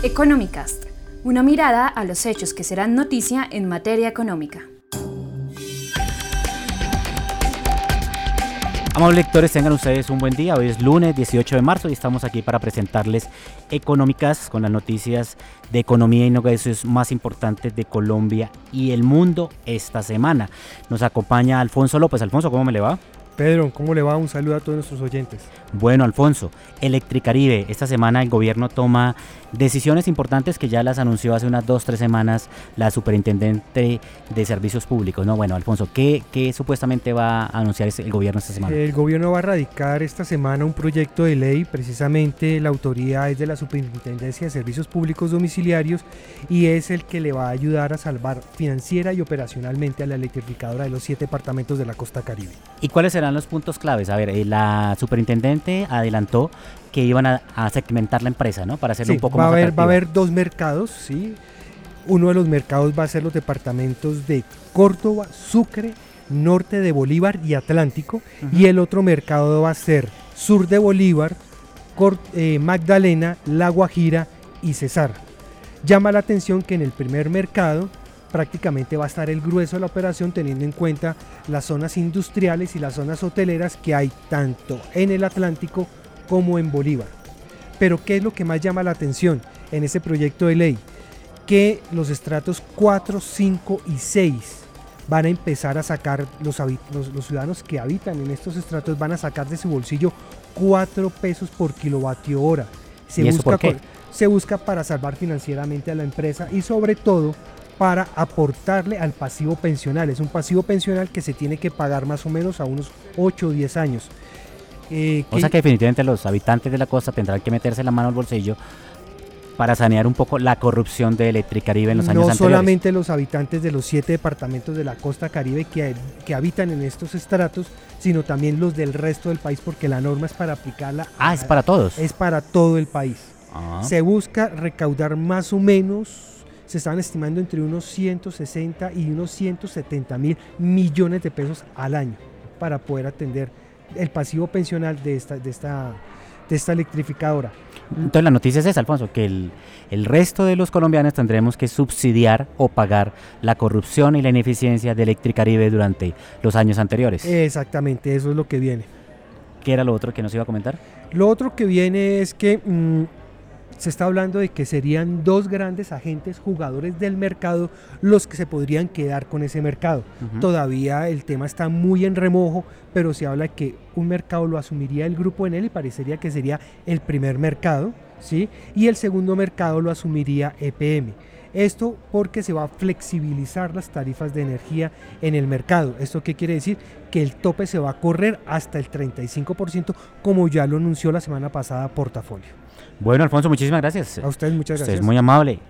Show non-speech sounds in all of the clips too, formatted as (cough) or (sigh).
Economicast, una mirada a los hechos que serán noticia en materia económica. Amables lectores, tengan ustedes un buen día. Hoy es lunes 18 de marzo y estamos aquí para presentarles Económicas con las noticias de economía y negocios más importantes de Colombia y el mundo esta semana. Nos acompaña Alfonso López. Alfonso, ¿cómo me le va? Pedro, ¿cómo le va? Un saludo a todos nuestros oyentes. Bueno, Alfonso, Electricaribe, esta semana el gobierno toma decisiones importantes que ya las anunció hace unas dos, tres semanas la superintendente de servicios públicos. No, bueno, Alfonso, ¿qué, qué supuestamente va a anunciar el gobierno esta semana? El gobierno va a radicar esta semana un proyecto de ley, precisamente la autoridad es de la Superintendencia de Servicios Públicos Domiciliarios y es el que le va a ayudar a salvar financiera y operacionalmente a la electrificadora de los siete departamentos de la costa caribe. ¿Y cuáles serán los puntos claves? A ver, eh, la superintendente adelantó que iban a, segmentar la empresa, ¿no? Para hacerlo un poco va más a haber, Va a haber dos mercados, ¿sí? Uno de los mercados va a ser los departamentos de Córdoba, Sucre, norte de Bolívar y Atlántico. Y el otro mercado va a ser sur de Bolívar, eh, Magdalena, La Guajira y Cesar. Llama la atención que en el primer mercado prácticamente va a estar el grueso de la operación teniendo en cuenta las zonas industriales y las zonas hoteleras que hay tanto en el Atlántico como en Bolívar. Pero ¿qué es lo que más llama la atención en ese proyecto de ley? Que los estratos 4, 5 y 6 van a empezar a sacar, los, los, ciudadanos que habitan en estos estratos van a sacar de su bolsillo 4 pesos por kilovatio hora. Se, busca, se busca para salvar financieramente a la empresa y sobre todo para aportarle al pasivo pensional. Es un pasivo pensional que se tiene que pagar más o menos a unos 8 o 10 años. Eh, o sea que definitivamente los habitantes de la costa tendrán que meterse la mano al bolsillo para sanear un poco la corrupción de Electricaribe en los años anteriores. No solamente los habitantes de los siete departamentos de la costa caribe que, que, habitan en estos estratos, sino también los del resto del país, porque la norma es para aplicarla. Ah, es para todos. Es para todo el país. Ah. Se busca recaudar más o menos, se están estimando entre unos 160 y unos 170 mil millones de pesos al año para poder atender el pasivo pensional de esta, de esta, de esta electrificadora. Entonces la noticia es esa, Alfonso, que el, el, resto de los colombianos tendremos que subsidiar o pagar la corrupción y la ineficiencia de Electricaribe durante los años anteriores. Exactamente, eso es lo que viene. ¿Qué era lo otro que nos iba a comentar? Lo otro que viene es que mm, se está hablando de que serían dos grandes agentes jugadores del mercado los que se podrían quedar con ese mercado. Todavía el tema está muy en remojo, pero se habla que un mercado lo asumiría el grupo en él y parecería que sería el primer mercado, ¿sí? Y el segundo mercado lo asumiría EPM. Esto porque se va a flexibilizar las tarifas de energía en el mercado. ¿Esto qué quiere decir? Que el tope se va a correr hasta el 35%, como ya lo anunció la semana pasada Portafolio. Bueno, Alfonso, muchísimas gracias. A usted muchas gracias. Usted es muy amable.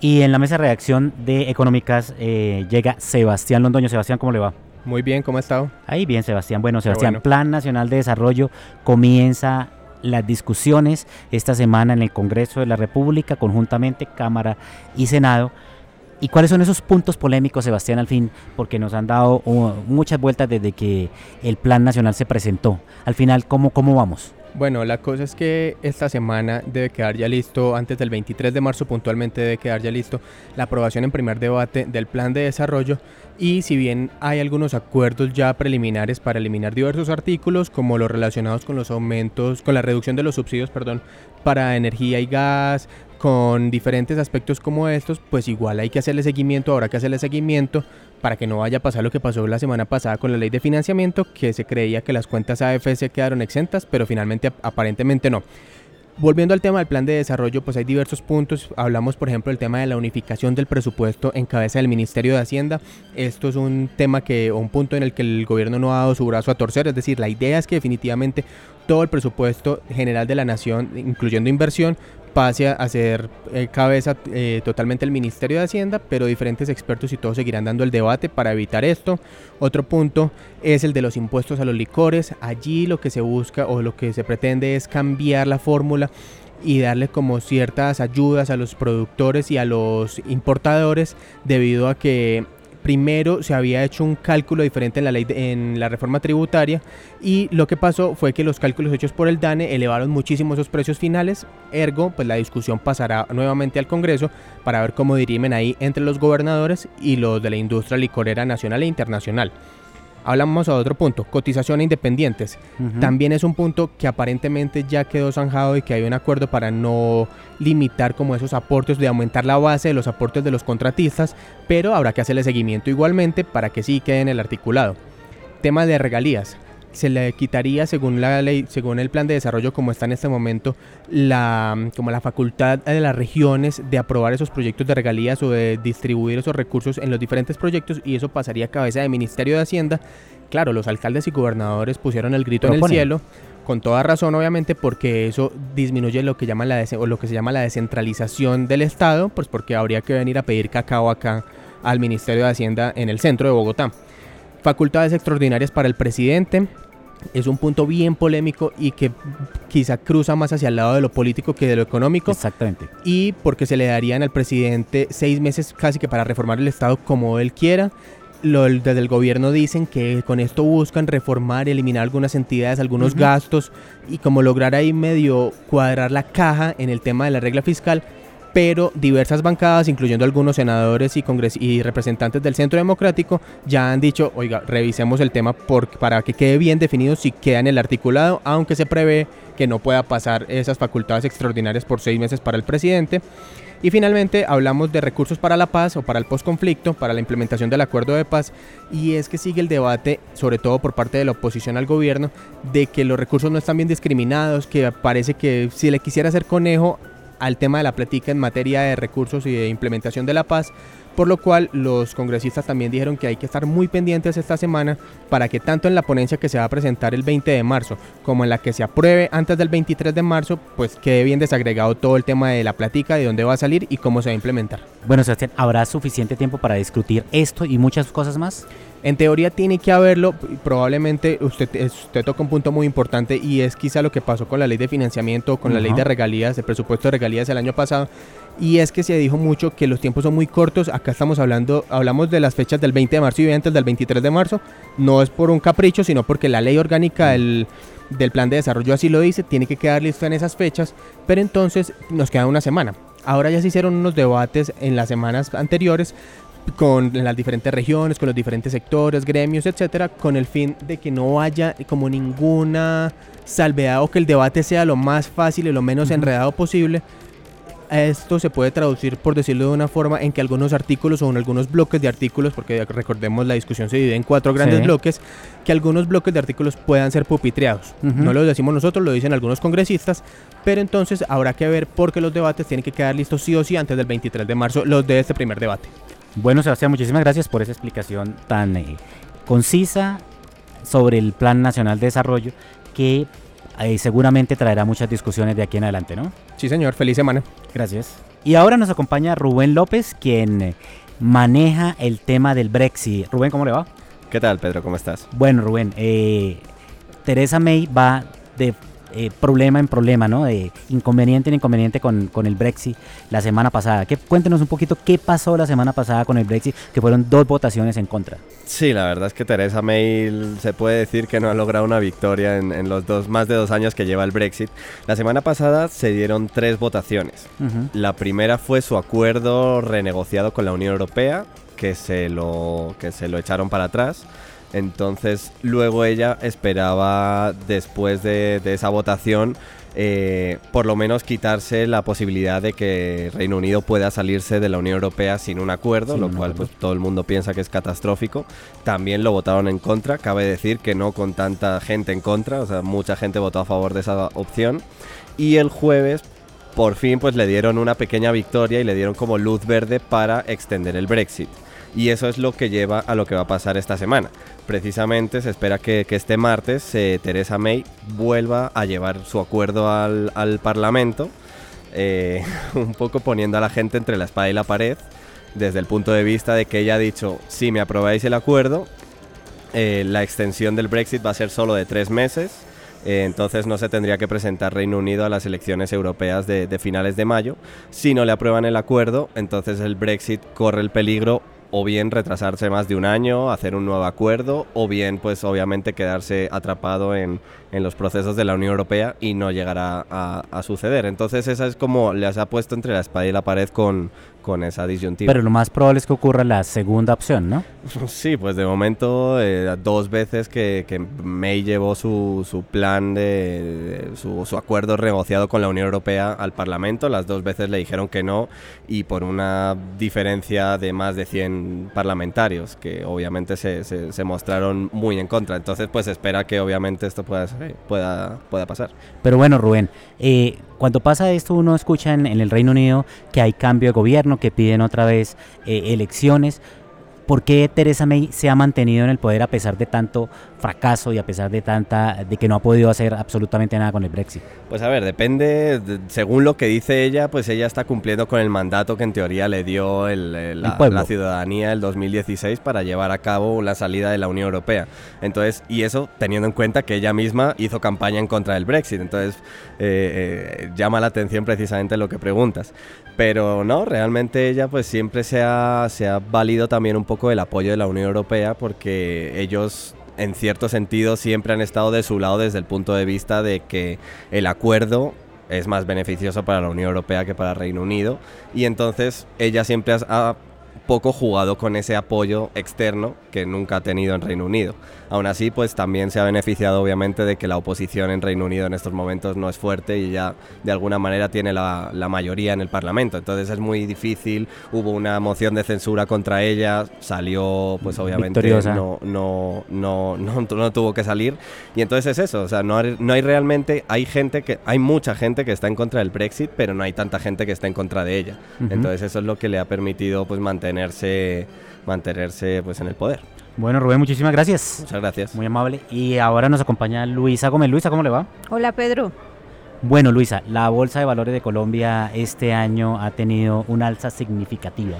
Y en la mesa de redacción de Económicas eh, llega Sebastián Londoño. Sebastián, ¿cómo le va? Muy bien, ¿cómo ha estado? Ahí bien, Sebastián. Bueno, Sebastián, Plan Nacional de Desarrollo comienza las discusiones esta semana en el Congreso de la República, conjuntamente Cámara y Senado. ¿Y cuáles son esos puntos polémicos, Sebastián, al fin? Porque nos han dado uh, muchas vueltas desde que el Plan Nacional se presentó. Al final, ¿cómo, cómo vamos? Bueno, la cosa es que esta semana debe quedar ya listo, antes del 23 de marzo puntualmente debe quedar ya listo la aprobación en primer debate del plan de desarrollo y si bien hay algunos acuerdos ya preliminares para eliminar diversos artículos como los relacionados con los aumentos, con la reducción de los subsidios, perdón, para energía y gas, con diferentes aspectos como estos, pues igual hay que hacerle seguimiento, ahora que hacerle seguimiento para que no vaya a pasar lo que pasó la semana pasada con la ley de financiamiento, que se creía que las cuentas AFS quedaron exentas, pero finalmente aparentemente no. Volviendo al tema del plan de desarrollo, pues hay diversos puntos. Hablamos, por ejemplo, del tema de la unificación del presupuesto en cabeza del Ministerio de Hacienda. Esto es un tema que, un punto en el que el gobierno no ha dado su brazo a torcer. Es decir, la idea es que definitivamente todo el presupuesto general de la nación, incluyendo inversión, pase a ser eh, cabeza eh, totalmente el Ministerio de Hacienda, pero diferentes expertos y todos seguirán dando el debate para evitar esto. Otro punto es el de los impuestos a los licores. Allí lo que se busca o lo que se pretende es cambiar la fórmula y darle como ciertas ayudas a los productores y a los importadores debido a que primero se había hecho un cálculo diferente en la ley en la reforma tributaria y lo que pasó fue que los cálculos hechos por el DANE elevaron muchísimo esos precios finales, ergo pues la discusión pasará nuevamente al Congreso para ver cómo dirimen ahí entre los gobernadores y los de la industria licorera nacional e internacional. Hablamos a otro punto, cotización a independientes. También es un punto que aparentemente ya quedó zanjado y que hay un acuerdo para no limitar como esos aportes, de aumentar la base de los aportes de los contratistas, pero habrá que hacerle seguimiento igualmente para que sí quede en el articulado. Tema de regalías se le quitaría según la ley, según el plan de desarrollo como está en este momento, la como la facultad de las regiones de aprobar esos proyectos de regalías o de distribuir esos recursos en los diferentes proyectos y eso pasaría a cabeza del Ministerio de Hacienda. Claro, los alcaldes y gobernadores pusieron el grito en el cielo con toda razón obviamente porque eso disminuye lo que llama la o lo que se llama la descentralización del Estado, pues porque habría que venir a pedir cacao acá al Ministerio de Hacienda en el centro de Bogotá. Facultades extraordinarias para el presidente. Es un punto bien polémico y que quizá cruza más hacia el lado de lo político que de lo económico. Exactamente. Y porque se le darían al presidente seis meses casi que para reformar el Estado como él quiera. Lo, desde el gobierno dicen que con esto buscan reformar, eliminar algunas entidades, algunos gastos y como lograr ahí medio cuadrar la caja en el tema de la regla fiscal pero diversas bancadas, incluyendo algunos senadores y, y representantes del Centro Democrático, ya han dicho, oiga, revisemos el tema para que quede bien definido si queda en el articulado, aunque se prevé que no pueda pasar esas facultades extraordinarias por seis meses para el presidente. Y finalmente hablamos de recursos para la paz o para el posconflicto, para la implementación del acuerdo de paz. Y es que sigue el debate, sobre todo por parte de la oposición al gobierno, de que los recursos no están bien discriminados, que parece que si le quisiera hacer conejo al tema de la plática en materia de recursos y de implementación de la paz, por lo cual los congresistas también dijeron que hay que estar muy pendientes esta semana para que tanto en la ponencia que se va a presentar el 20 de marzo como en la que se apruebe antes del 23 de marzo, pues quede bien desagregado todo el tema de la plática, de dónde va a salir y cómo se va a implementar. Bueno, Sebastián, ¿habrá suficiente tiempo para discutir esto y muchas cosas más? En teoría tiene que haberlo, probablemente usted, usted toca un punto muy importante y es quizá lo que pasó con la ley de financiamiento, con la ley de regalías, el presupuesto de regalías el año pasado, y es que se dijo mucho que los tiempos son muy cortos, acá estamos hablando, hablamos de las fechas del 20 de marzo y antes del 23 de marzo, no es por un capricho, sino porque la ley orgánica del, del plan de desarrollo así lo dice, tiene que quedar listo en esas fechas, pero entonces nos queda una semana. Ahora ya se hicieron unos debates en las semanas anteriores con las diferentes regiones, con los diferentes sectores, gremios, etcétera, con el fin de que no haya como ninguna salvedad o que el debate sea lo más fácil y lo menos enredado posible. Esto se puede traducir, por decirlo de una forma, en que algunos artículos o en algunos bloques de artículos, porque recordemos la discusión se divide en cuatro grandes bloques, que algunos bloques de artículos puedan ser pupitreados. No lo decimos nosotros, lo dicen algunos congresistas, pero entonces habrá que ver por qué los debates tienen que quedar listos sí o sí antes del 23 de marzo, los de este primer debate. Bueno, Sebastián, muchísimas gracias por esa explicación tan eh, concisa sobre el Plan Nacional de Desarrollo que eh, seguramente traerá muchas discusiones de aquí en adelante, ¿no? Sí, señor. Feliz semana. Gracias. Y ahora nos acompaña Rubén López, quien eh, maneja el tema del Brexit. Rubén, ¿cómo le va? ¿Qué tal, Pedro? ¿Cómo estás? Bueno, Rubén, Teresa May va de eh, problema en problema, ¿no? De inconveniente en inconveniente con, con, el Brexit la semana pasada. ¿Qué, cuéntenos un poquito qué pasó la semana pasada con el Brexit, que fueron dos votaciones en contra. Sí, la verdad es que Teresa May se puede decir que no ha logrado una victoria en, los dos, más de dos años que lleva el Brexit. La semana pasada se dieron tres votaciones. La primera fue su acuerdo renegociado con la Unión Europea, que se lo, que se lo echaron para atrás. Entonces luego ella esperaba después de, esa votación eh, por lo menos quitarse la posibilidad de que Reino Unido pueda salirse de la Unión Europea sin un acuerdo, lo cual pues todo el mundo piensa que es catastrófico. También lo votaron en contra, cabe decir que no con tanta gente en contra, o sea, mucha gente votó a favor de esa opción. Y el jueves por fin pues le dieron una pequeña victoria y le dieron como luz verde para extender el Brexit. Y eso es lo que lleva a lo que va a pasar esta semana. Precisamente se espera que, este martes eh, Teresa May vuelva a llevar su acuerdo al, Parlamento eh, (laughs) un poco poniendo a la gente entre la espada y la pared, desde el punto de vista de que ella ha dicho, si me aprobáis el acuerdo, eh, la extensión del Brexit va a ser solo de tres meses, entonces no se tendría que presentar Reino Unido a las elecciones europeas de, de finales de mayo. Si no le aprueban el acuerdo, entonces el Brexit corre el peligro o bien retrasarse más de un año, hacer un nuevo acuerdo, o bien pues obviamente quedarse atrapado en, en los procesos de la Unión Europea y no llegará a, a, suceder. Entonces esa es como les ha puesto entre la espada y la pared con, con esa disyuntiva. Pero lo más probable es que ocurra la segunda opción, ¿no? (laughs) Sí, pues de momento eh, dos veces que, que, May llevó su, su plan de, de su, su, acuerdo negociado con la Unión Europea al Parlamento, las dos veces le dijeron que no y por una diferencia de más de 100 parlamentarios que obviamente se, se, se mostraron muy en contra. Entonces pues espera que obviamente esto pueda, pueda, pueda pasar. Pero bueno, Rubén, eh, cuando pasa esto uno escucha en, en, el Reino Unido que hay cambio de gobierno, que piden otra vez eh, elecciones. ¿Por qué Teresa May se ha mantenido en el poder a pesar de tanto fracaso y a pesar de tanta de que no ha podido hacer absolutamente nada con el Brexit? Pues a ver, depende, de, según lo que dice ella, pues ella está cumpliendo con el mandato que en teoría le dio el, el, la, la, ciudadanía el 2016 para llevar a cabo la salida de la Unión Europea. Entonces, y eso teniendo en cuenta que ella misma hizo campaña en contra del Brexit. Entonces, eh, eh, llama la atención precisamente lo que preguntas. Pero no, realmente ella pues siempre se ha, se ha valido también un poco del apoyo de la Unión Europea porque ellos en cierto sentido siempre han estado de su lado desde el punto de vista de que el acuerdo es más beneficioso para la Unión Europea que para Reino Unido. Y entonces ella siempre ha poco jugado con ese apoyo externo que nunca ha tenido en Reino Unido. Aún así, pues también se ha beneficiado obviamente de que la oposición en Reino Unido en estos momentos no es fuerte y ya de alguna manera tiene la, la mayoría en el Parlamento. Entonces es muy difícil, hubo una moción de censura contra ella, salió pues obviamente no no, no, no, no, tuvo que salir. Y entonces es eso, o sea, no hay, no hay realmente, hay gente que, hay mucha gente que está en contra del Brexit, pero no hay tanta gente que está en contra de ella. Uh -huh. Entonces eso es lo que le ha permitido pues mantenerse mantenerse pues en el poder. Bueno, Rubén, muchísimas gracias. Muchas gracias. Muy amable. Y ahora nos acompaña Luisa Gómez. Luisa, ¿cómo le va? Hola, Pedro. Bueno, Luisa, la Bolsa de Valores de Colombia este año ha tenido una alza significativa.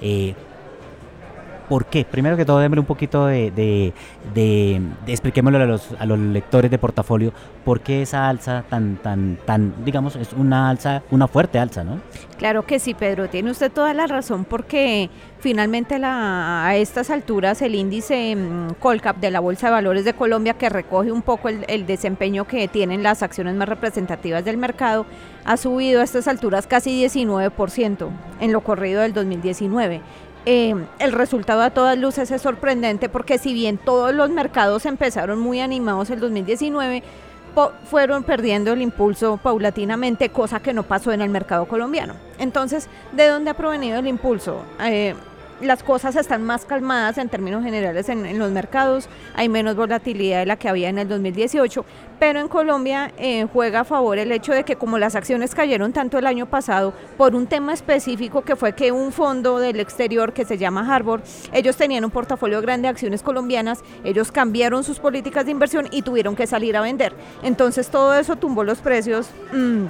Eh, ¿Por qué? Primero que todo, démosle un poquito de, de, expliquémoslo a los, a los, lectores de portafolio, ¿por qué esa alza tan, tan, tan, digamos, es una alza, una fuerte alza, ¿no? Claro que sí, Pedro, tiene usted toda la razón, porque finalmente a estas alturas el índice um, Colcap de la Bolsa de Valores de Colombia, que recoge un poco el desempeño que tienen las acciones más representativas del mercado, ha subido a estas alturas casi 19% en lo corrido del 2019 eh, el resultado a todas luces es sorprendente porque si bien todos los mercados empezaron muy animados el 2019, fueron perdiendo el impulso paulatinamente, cosa que no pasó en el mercado colombiano. Entonces, ¿de dónde ha provenido el impulso? Eh, las cosas están más calmadas en términos generales en, los mercados, hay menos volatilidad de la que había en el 2018, pero en Colombia eh, juega a favor el hecho de que como las acciones cayeron tanto el año pasado por un tema específico que fue que un fondo del exterior que se llama Harbor, ellos tenían un portafolio grande de acciones colombianas, ellos cambiaron sus políticas de inversión y tuvieron que salir a vender. Entonces todo eso tumbó los precios. Mmm,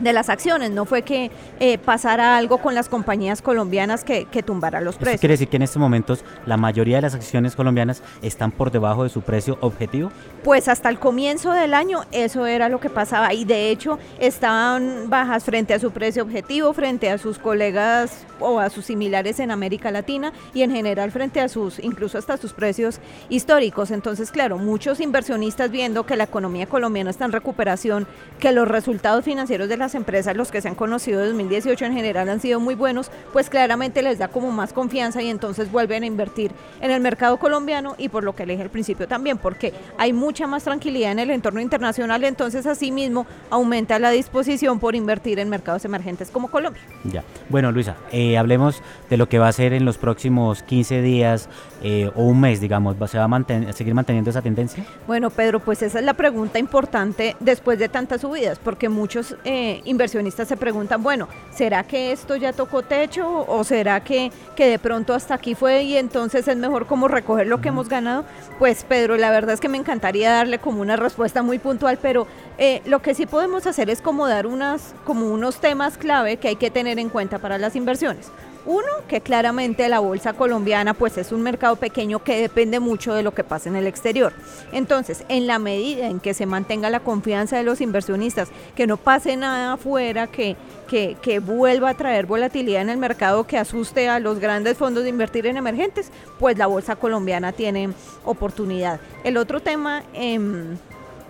de las acciones, no fue que eh, pasara algo con las compañías colombianas que, que tumbara los precios. ¿Eso quiere decir que en estos momentos la mayoría de las acciones colombianas están por debajo de su precio objetivo? Pues hasta el comienzo del año eso era lo que pasaba y de hecho estaban bajas frente a su precio objetivo, frente a sus colegas o a sus similares en América Latina y en general frente a sus, incluso hasta sus precios históricos. Entonces, claro, muchos inversionistas viendo que la economía colombiana está en recuperación, que los resultados financieros de la las empresas, los que se han conocido en 2018 en general han sido muy buenos, pues claramente les da como más confianza y entonces vuelven a invertir en el mercado colombiano y por lo que le dije al principio también, porque hay mucha más tranquilidad en el entorno internacional, entonces asimismo aumenta la disposición por invertir en mercados emergentes como Colombia. Ya, bueno Luisa, eh, hablemos de lo que va a ser en los próximos 15 días eh, o un mes, digamos, ¿se va a, seguir manteniendo esa tendencia? Bueno Pedro, pues esa es la pregunta importante después de tantas subidas, porque muchos... Eh, inversionistas se preguntan, bueno, ¿será que esto ya tocó techo o será que, que de pronto hasta aquí fue y entonces es mejor como recoger lo que hemos ganado? Pues Pedro, la verdad es que me encantaría darle como una respuesta muy puntual, pero Eh, lo que sí podemos hacer es como dar unas, como unos temas clave que hay que tener en cuenta para las inversiones. Uno, que claramente la bolsa colombiana pues es un mercado pequeño que depende mucho de lo que pasa en el exterior. Entonces, en la medida en que se mantenga la confianza de los inversionistas, que no pase nada afuera, que, que, vuelva a traer volatilidad en el mercado que asuste a los grandes fondos de invertir en emergentes, pues la bolsa colombiana tiene oportunidad. El otro tema... Eh,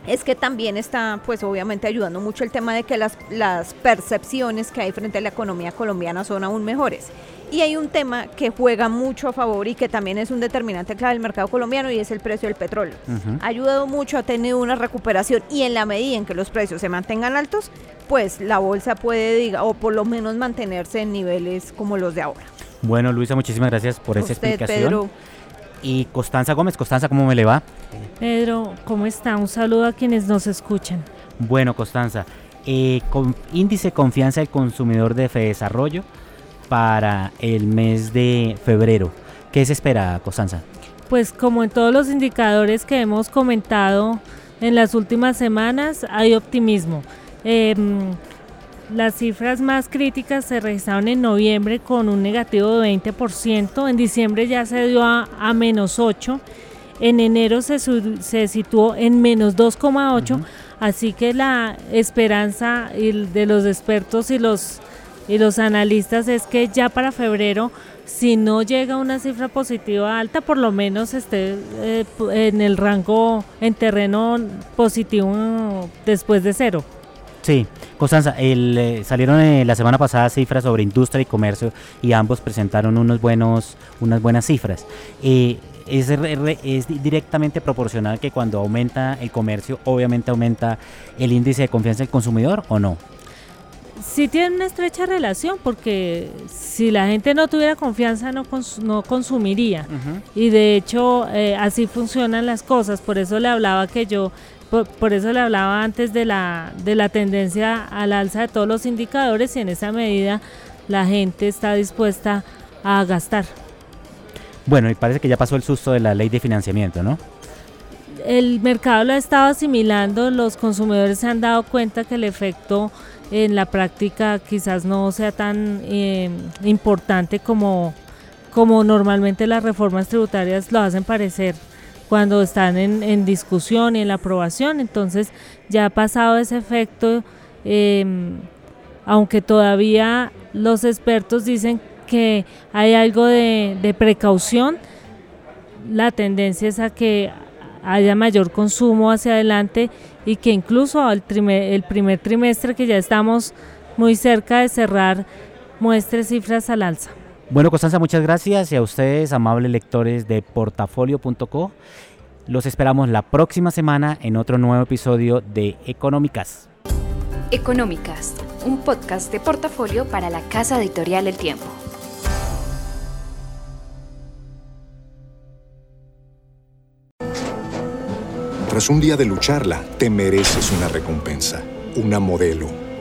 es que también está, pues obviamente ayudando mucho el tema de que las, las percepciones que hay frente a la economía colombiana son aún mejores. Y hay un tema que juega mucho a favor y que también es un determinante clave del mercado colombiano y es el precio del petróleo. Ha ayudado mucho, ha tenido una recuperación y en la medida en que los precios se mantengan altos, pues la bolsa puede, diga, o por lo menos mantenerse en niveles como los de ahora. Bueno, Luisa, muchísimas gracias por esa explicación y Constanza Gómez. Constanza, ¿cómo me le va? Pedro, ¿cómo está? Un saludo a quienes nos escuchan. Bueno, Constanza, eh, con índice de confianza del consumidor de Desarrollo para el mes de febrero. ¿Qué se espera, Constanza? Pues como en todos los indicadores que hemos comentado en las últimas semanas, hay optimismo. Em, las cifras más críticas se registraron en noviembre con un negativo de 20%, en diciembre ya se dio a, menos 8%, en enero se, se situó en menos 2,8%, así que la esperanza de los expertos y los, y los analistas es que ya para febrero si no llega una cifra positiva alta, por lo menos esté eh, en el rango, en terreno positivo después de cero. Sí, Constanza, eh, salieron eh, la semana pasada cifras sobre industria y comercio y ambos presentaron unos buenos, unas buenas cifras. Eh, es, es, directamente proporcional que cuando aumenta el comercio, obviamente aumenta el índice de confianza del consumidor o no? Sí tiene una estrecha relación porque si la gente no tuviera confianza no, no consumiría. Y de hecho así funcionan las cosas. Por eso le hablaba que yo por, eso le hablaba antes de la, de la tendencia al alza de todos los indicadores y en esa medida la gente está dispuesta a gastar. Bueno, y parece que ya pasó el susto de la ley de financiamiento, ¿no? El mercado lo ha estado asimilando, los consumidores se han dado cuenta que el efecto en la práctica quizás no sea tan eh, importante como, como normalmente las reformas tributarias lo hacen parecer cuando están en, discusión y en la aprobación. Entonces ya ha pasado ese efecto, em, aunque todavía los expertos dicen que hay algo de, precaución, la tendencia es a que haya mayor consumo hacia adelante y que incluso el, el primer trimestre que ya estamos muy cerca de cerrar muestre cifras al alza. Bueno, Constanza, muchas gracias y a ustedes, amables lectores de portafolio.co. Los esperamos la próxima semana en otro nuevo episodio de Económicas. Económicas, un podcast de portafolio para la casa editorial El Tiempo. Tras un día de lucharla, te mereces una recompensa, una modelo,